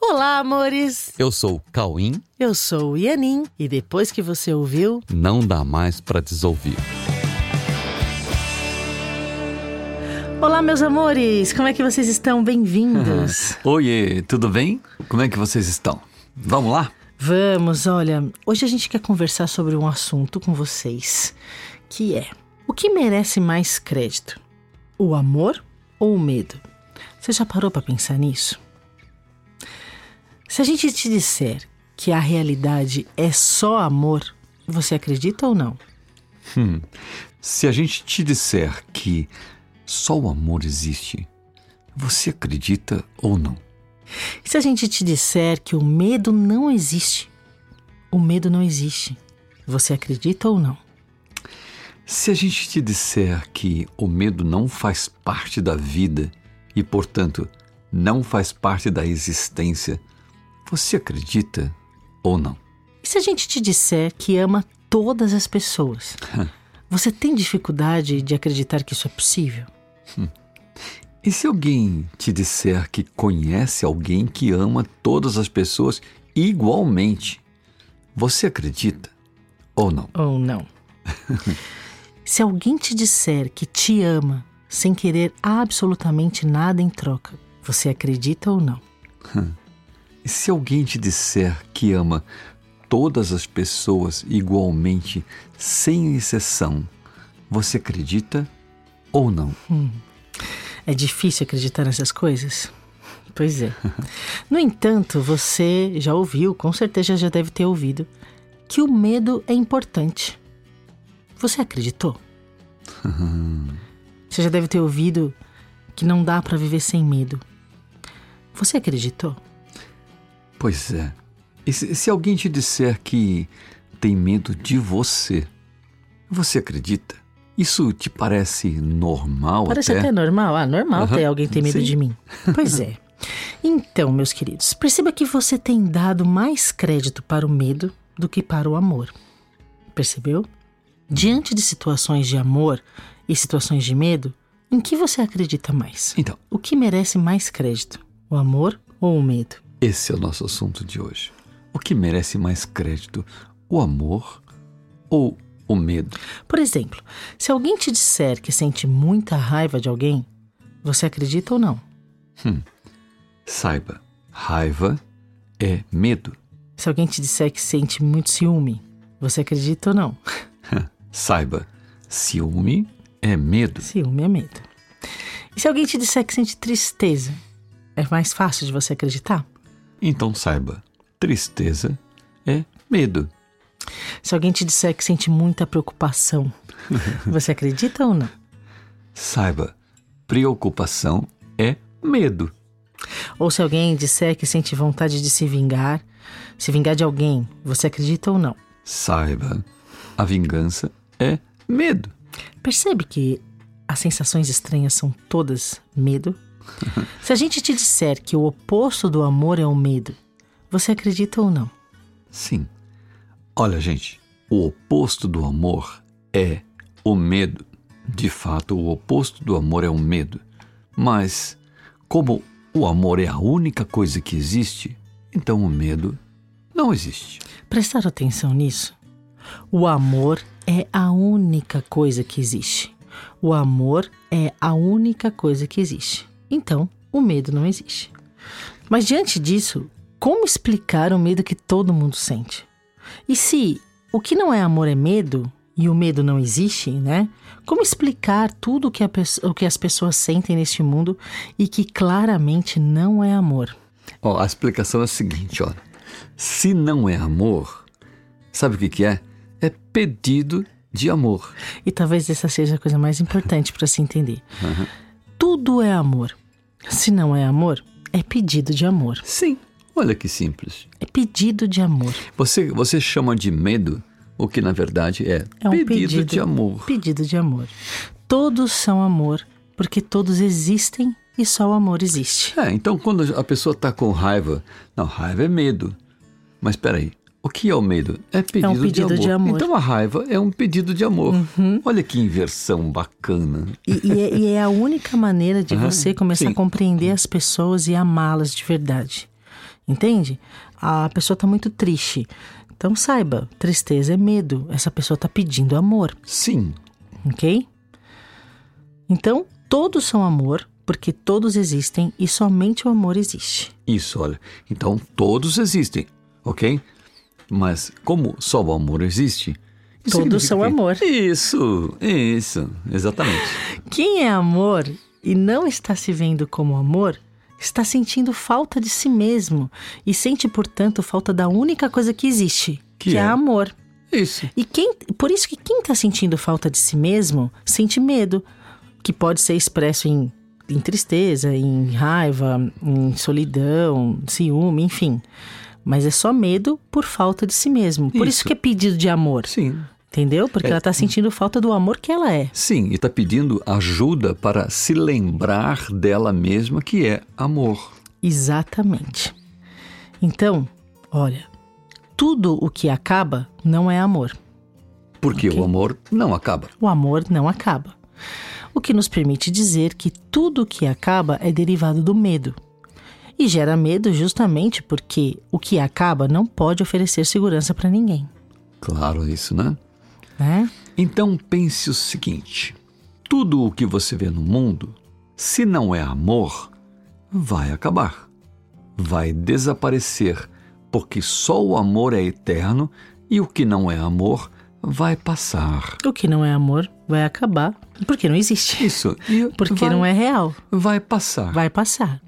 Olá, amores! Eu sou o Cauim. Eu sou o Ianin e depois que você ouviu, Não dá mais pra desouvir. Olá, meus amores! Como é que vocês estão? Bem-vindos! Oiê, tudo bem? Como é que vocês estão? Vamos lá? Vamos, olha, hoje a gente quer conversar sobre um assunto com vocês, que é o que merece mais crédito? O amor ou o medo? Você já parou para pensar nisso? Se a gente te disser que a realidade é só amor, você acredita ou não? Se a gente te disser que só o amor existe, você acredita ou não? E se a gente te disser que o medo não existe? O medo não existe. Você acredita ou não? Se a gente te disser que o medo não faz parte da vida e, portanto, não faz parte da existência, você acredita ou não? E se a gente te disser que ama todas as pessoas? Você tem dificuldade de acreditar que isso é possível? E se alguém te disser que conhece alguém que ama todas as pessoas igualmente, você acredita ou não? Ou não? se alguém te disser que te ama sem querer absolutamente nada em troca, você acredita ou não? E se alguém te disser que ama todas as pessoas igualmente, sem exceção, você acredita ou não? É difícil acreditar nessas coisas? Pois é. No entanto, você já ouviu, com certeza já deve ter ouvido, que o medo é importante. Você acreditou? Você já deve ter ouvido que não dá para viver sem medo. Você acreditou? Pois é. E se, se alguém te disser que tem medo de você, você acredita? Isso te parece normal Parece até? até normal. Ah, normal Aham, ter alguém ter medo sim. de mim. Pois é. Então, meus queridos, perceba que você tem dado mais crédito para o medo do que para o amor. Percebeu? Diante de situações de amor e situações de medo, em que você acredita mais? Então, O que merece mais crédito? O amor ou o medo? Esse é o nosso assunto de hoje. O que merece mais crédito, o amor ou o medo? Por exemplo, se alguém te disser que sente muita raiva de alguém, você acredita ou não? Saiba, raiva é medo. Se alguém te disser que sente muito ciúme, você acredita ou não? Saiba, ciúme é medo. Ciúme é medo. E se alguém te disser que sente tristeza, é mais fácil de você acreditar? Então saiba, tristeza é medo. Se alguém te disser que sente muita preocupação, você acredita ou não? Saiba, preocupação é medo. Ou se alguém disser que sente vontade de se vingar, se vingar de alguém, você acredita ou não? Saiba, a vingança é medo. Percebe que as sensações estranhas são todas medo? Se a gente te disser que o oposto do amor é o medo, você acredita ou não? Sim. Olha, gente, o oposto do amor é o medo. De fato, o oposto do amor é o medo. Mas, como o amor é a única coisa que existe, então o medo não existe. Prestaram atenção nisso? O amor é a única coisa que existe. O amor é a única coisa que existe. Então, o medo não existe. Mas diante disso, como explicar o medo que todo mundo sente? E se o que não é amor é medo e o medo não existe, né? Como explicar tudo o que, o que as pessoas sentem neste mundo e que claramente não é amor? Ó, a explicação é a seguinte, ó. Se não é amor, sabe o que, que é? É pedido de amor. E talvez essa seja a coisa mais importante para se entender. Tudo é amor. Se não é amor, é pedido de amor. Sim, olha que simples. É pedido de amor. Você, você chama de medo o que na verdade é, É um pedido, pedido, de amor. Pedido de amor. Todos são amor, porque todos existem e só o amor existe. É, então quando a pessoa está com raiva, não, raiva é medo. Mas peraí, o que é o medo? É pedido, pedido de, de amor. amor. Então a raiva é um pedido de amor. Olha que inversão bacana. E, e é, e é a única maneira de Aham, você começar sim. a compreender as pessoas e amá-las de verdade. Entende? A pessoa está muito triste. Então saiba, tristeza é medo. Essa pessoa está pedindo amor, Sim, ok? Então, todos são amor, porque todos existem e somente o amor existe. isso, olha. Então todos existem, ok? Mas como só o amor existe. Todos são amor. Isso, isso, exatamente. Quem é amor e não está se vendo como amor, está sentindo falta de si mesmo e sente, portanto, falta da única coisa que existe, Que que, é é? amor. Isso. E quem, por isso que quem está sentindo falta de si mesmo sente medo, que pode ser expresso em, em tristeza, em raiva, em solidão, ciúme, enfim. Mas é só medo por falta de si mesmo. Por isso, Isso. que é pedido de amor, Sim. entendeu? Porque É. ela está sentindo falta do amor que ela é. Sim, e está pedindo ajuda para se lembrar dela mesma que é amor. Exatamente. Então, olha, tudo o que acaba não é amor. Porque Ok. o amor não acaba. O amor não acaba. O que nos permite dizer que tudo o que acaba é derivado do medo. E gera medo justamente porque o que acaba não pode oferecer segurança para ninguém, Claro, isso, né? né? Então pense o seguinte: tudo o que você vê no mundo, se não é amor, vai acabar. Vai desaparecer, porque só o amor é eterno e o que não é amor vai passar. O que não é amor vai acabar porque não existe. Isso. Porque vai, não é real. Vai passar. Vai passar.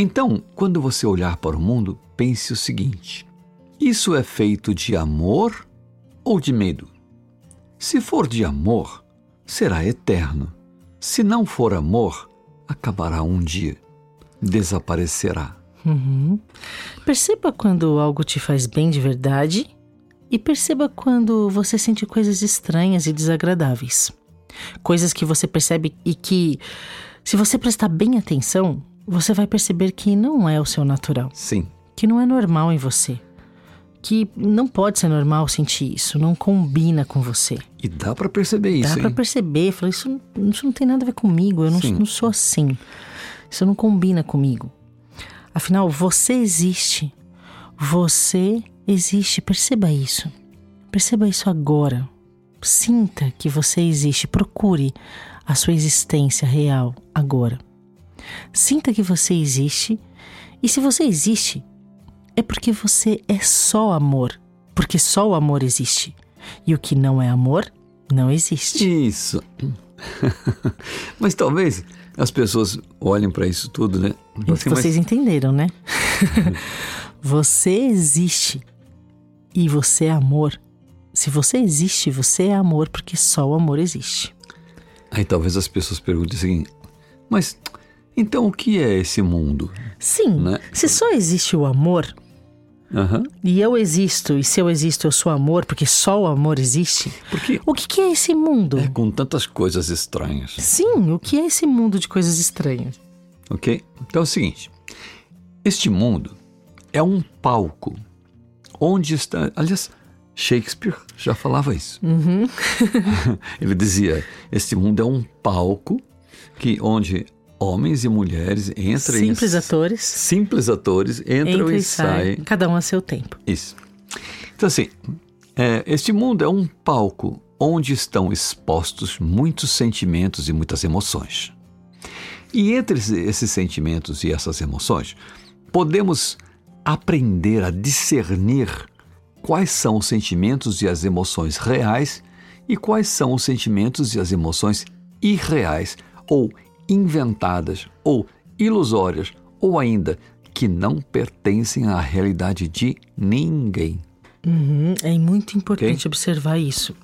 Então, quando você olhar para o mundo, pense o seguinte: isso é feito de amor ou de medo? Se for de amor, será eterno. Se não for amor, acabará um dia, desaparecerá. Uhum. Perceba quando algo te faz bem de verdade e perceba quando você sente coisas estranhas e desagradáveis. Coisas que você percebe e que, se você prestar bem atenção, você vai perceber que não é o seu natural, Sim, que não é normal em você, que não pode ser normal sentir isso, não combina com você. e dá para perceber isso, Dá pra hein? perceber, falar, isso, não- isso não tem nada a ver comigo, eu não, não sou assim. Isso não combina comigo. Afinal, você existe. Você existe, perceba isso. Perceba isso agora. Sinta que você existe, procure a sua existência real agora. Sinta que você existe, e se você existe, é porque você é só amor, porque só o amor existe. E o que não é amor não existe. Isso. Mas talvez as pessoas olhem para isso tudo, né? Assim, mas- Vocês entenderam, né? você existe e você é amor. Se você existe, você é amor, porque só o amor existe. Aí talvez as pessoas perguntem o seguinte: mas então o que é esse mundo? Sim, Né? se só existe o amor Aham. e eu existo, e se eu existo, eu sou amor, porque só o amor existe, Porque o que, que é esse mundo? é com tantas coisas estranhas, Sim, o que é esse mundo de coisas estranhas? ok? Então é o seguinte: este mundo é um palco onde está. Aliás, Shakespeare já falava isso. Ele dizia: este mundo é um palco que onde homens e mulheres entram Simples e atores, simples atores entram entra e e saem cada um a seu tempo. Isso. Então, assim, é, este mundo é um palco onde estão expostos muitos sentimentos e muitas emoções. E entre esse- esses sentimentos e essas emoções, podemos aprender a discernir quais são os sentimentos e as emoções reais e quais são os sentimentos e as emoções irreais ou inventadas ou ilusórias ou ainda que não pertencem à realidade de ninguém. Uhum, é muito importante observar isso.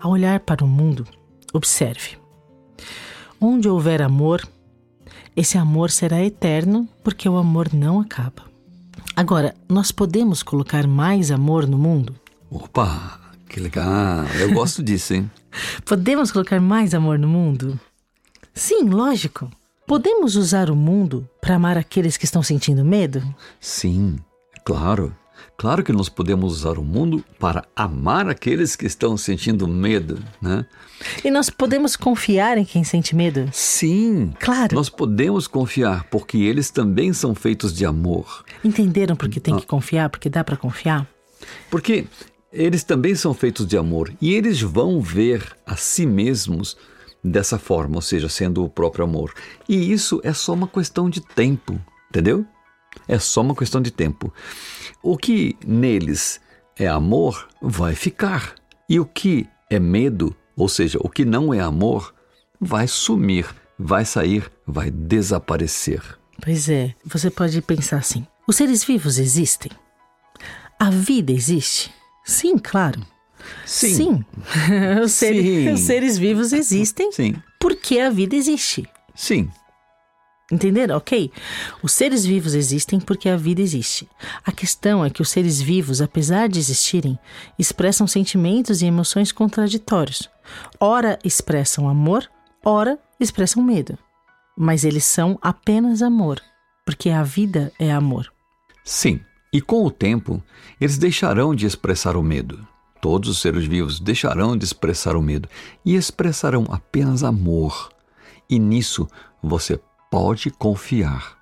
Ao olhar para o mundo, observe. Onde houver amor, esse amor será eterno, porque o amor não acaba. Agora, nós podemos colocar mais amor no mundo? Opa, que legal! Eu gosto disso, hein? Podemos colocar mais amor no mundo? Sim, lógico. Podemos usar o mundo para amar aqueles que estão sentindo medo? Sim, claro. Claro que nós podemos usar o mundo para amar aqueles que estão sentindo medo, né? E nós podemos confiar em quem sente medo? Sim. Claro. Nós podemos confiar porque eles também são feitos de amor. Entenderam porque tem que confiar, porque dá para confiar? Porque eles também são feitos de amor e eles vão ver a si mesmos dessa forma, ou seja, sendo o próprio amor. E isso é só uma questão de tempo, entendeu? É só uma questão de tempo. O que neles é amor vai ficar. E o que é medo, ou seja, o que não é amor, vai sumir, vai sair, vai desaparecer. Pois é, você pode pensar assim: os seres vivos existem? A vida existe? Sim, claro. Sim. Sim. os, seres, Sim. os seres vivos existem Sim. porque a vida existe. Sim. Entenderam? Ok. Os seres vivos existem porque a vida existe. A questão é que os seres vivos, apesar de existirem, expressam sentimentos e emoções contraditórios. Ora expressam amor, ora expressam medo. Mas eles são apenas amor, porque a vida é amor. Sim. E com o tempo, eles deixarão de expressar o medo. Todos os seres vivos deixarão de expressar o medo e expressarão apenas amor. E nisso você pode confiar.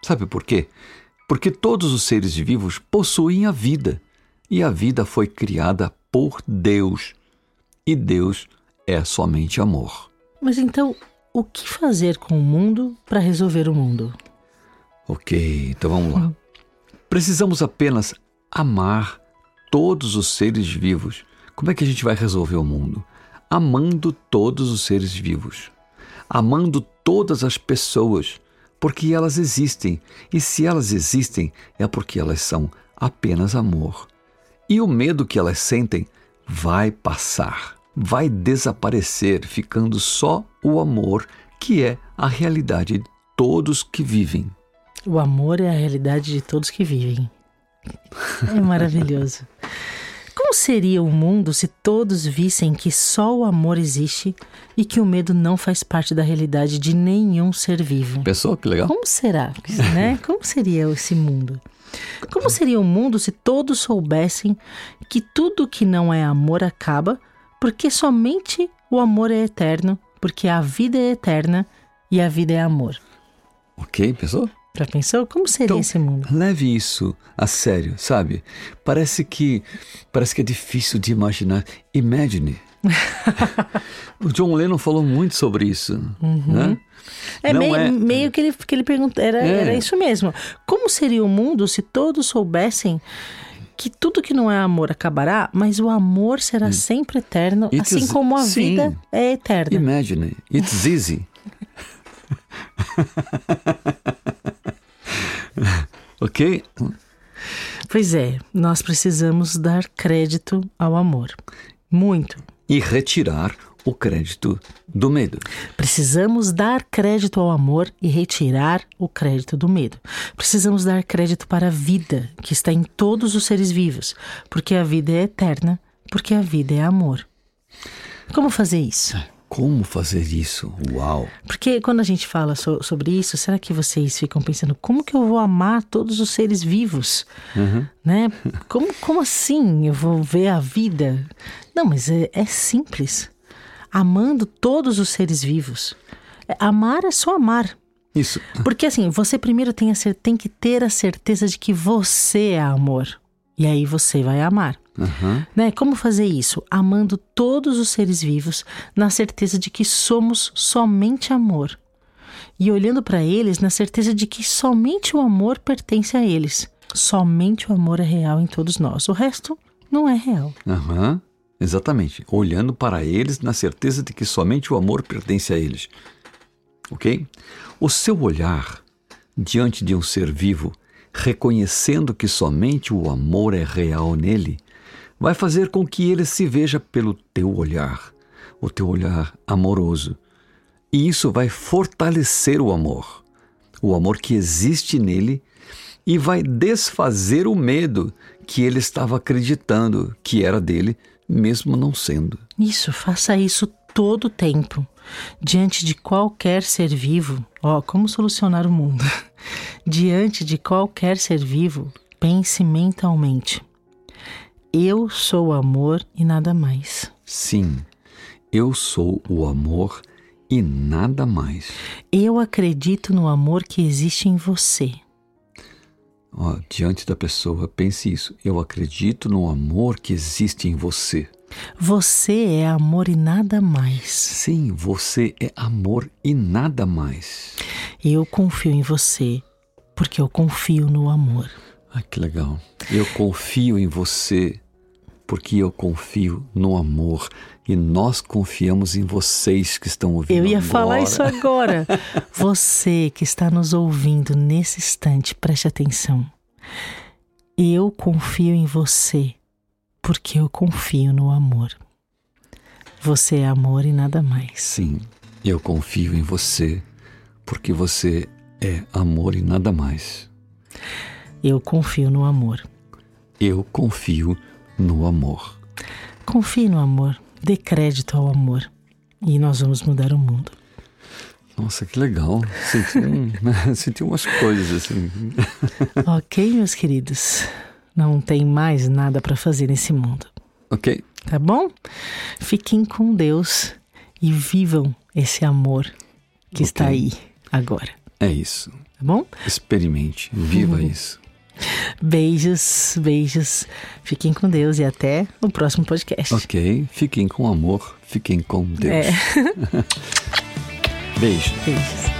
Sabe por quê? Porque todos os seres vivos possuem a vida e a vida foi criada por Deus. E Deus é somente amor. Mas então, o que fazer com o mundo para resolver o mundo? Ok, então vamos lá. Precisamos apenas amar todos os seres vivos. Como é que a gente vai resolver o mundo? Amando todos os seres vivos. Amando todas as pessoas, porque elas existem. E se elas existem, é porque elas são apenas amor. E o medo que elas sentem vai passar, vai desaparecer, ficando só o amor, que é a realidade de todos que vivem. O amor é a realidade de todos que vivem. É maravilhoso. Como seria o mundo se todos vissem que só o amor existe e que o medo não faz parte da realidade de nenhum ser vivo? Pensou que legal? Como será, né? Como seria esse mundo? Como seria o mundo se todos soubessem que tudo que não é amor acaba, porque somente o amor é eterno, porque a vida é eterna e a vida é amor? Ok, pensou? Já pensou? Como seria Então, esse mundo? Leve isso a sério, sabe? Parece que parece que é difícil de imaginar. Imagine. o John Lennon falou muito sobre isso, né? É, meio, é- meio que ele, que ele perguntou, era, É. era isso mesmo. Como seria o mundo se todos soubessem que tudo que não é amor acabará, mas o amor será sempre eterno, It assim is- como a sim. vida é eterna? Imagine. It's easy. ok? Pois é, nós precisamos dar crédito ao amor. Muito. E retirar o crédito do medo. Precisamos dar crédito ao amor e retirar o crédito do medo. Precisamos dar crédito para a vida que está em todos os seres vivos, porque a vida é eterna, porque a vida é amor. Como fazer isso? Como fazer isso? Uau! Porque quando a gente fala so- sobre isso, será que vocês ficam pensando como que eu vou amar todos os seres vivos? Né? Como, como assim eu vou ver a vida? Não, mas é, é simples. Amando todos os seres vivos. É, Amar é só amar. Isso. Porque assim, você primeiro tem, a tem que ter a certeza de que você é amor. E aí você vai amar. Aham. Né? Como fazer isso? Amando todos os seres vivos, na certeza de que somos somente amor. E olhando para eles na certeza de que somente o amor pertence a eles. Somente o amor é real em todos nós. O resto não é real. Aham. Exatamente. Olhando para eles na certeza de que somente o amor pertence a eles. Ok? O seu olhar diante de um ser vivo, reconhecendo que somente o amor é real nele, vai fazer com que ele se veja pelo teu olhar, o teu olhar amoroso. E isso vai fortalecer o amor, o amor que existe nele, e vai desfazer o medo que ele estava acreditando que era dele, mesmo não sendo. Isso, faça isso todo o tempo. Diante de qualquer ser vivo, ó, como solucionar o mundo? Diante de qualquer ser vivo, pense mentalmente. Eu sou o amor e nada mais. Sim, eu sou o amor e nada mais. Eu acredito no amor que existe em você. Ó, diante da pessoa, pense isso. Eu acredito no amor que existe em você. Você é amor e nada mais. Sim, você é amor e nada mais. Eu confio em você porque eu confio no amor. Ah, que legal. Eu confio em você porque eu confio no amor e nós confiamos em vocês que estão ouvindo. Eu ia agora. falar isso agora. Você que está nos ouvindo nesse instante, preste atenção. Eu confio em você porque eu confio no amor. Você é amor e nada mais. Sim, eu confio em você porque você é amor e nada mais. Eu confio no amor. Eu confio no amor. Confie no amor. Dê crédito ao amor. E nós vamos mudar o mundo. Nossa, que legal. Senti, um, senti umas coisas assim. ok, meus queridos. Não tem mais nada para fazer nesse mundo. Ok. Tá bom? Fiquem com Deus e vivam esse amor que Ok. está aí agora. É isso. Tá bom? Experimente, viva Uhum. isso. Beijos, beijos. Fiquem com Deus e até o próximo podcast. Ok, fiquem com amor, fiquem com Deus. É. Beijo. Beijos.